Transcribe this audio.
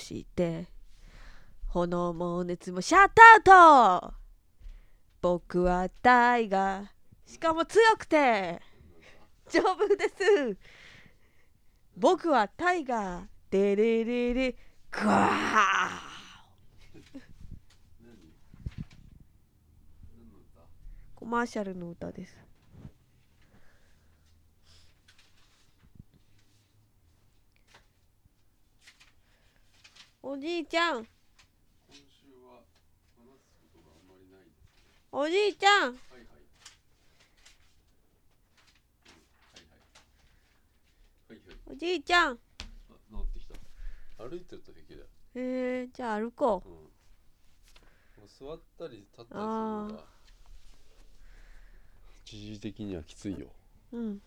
して炎も熱もシャットアウト。僕はタイガー。しかも強くて。丈夫です。僕はタイガー。デレレレグワー。コマーシャルの歌です。おじいちゃん。おじいちゃん。おじいちゃんあ、治ってきた。歩いてると平気だよ。えー、じゃあ歩こうん。もう座ったり立ったりするのあが一時的にはきついよ。ううん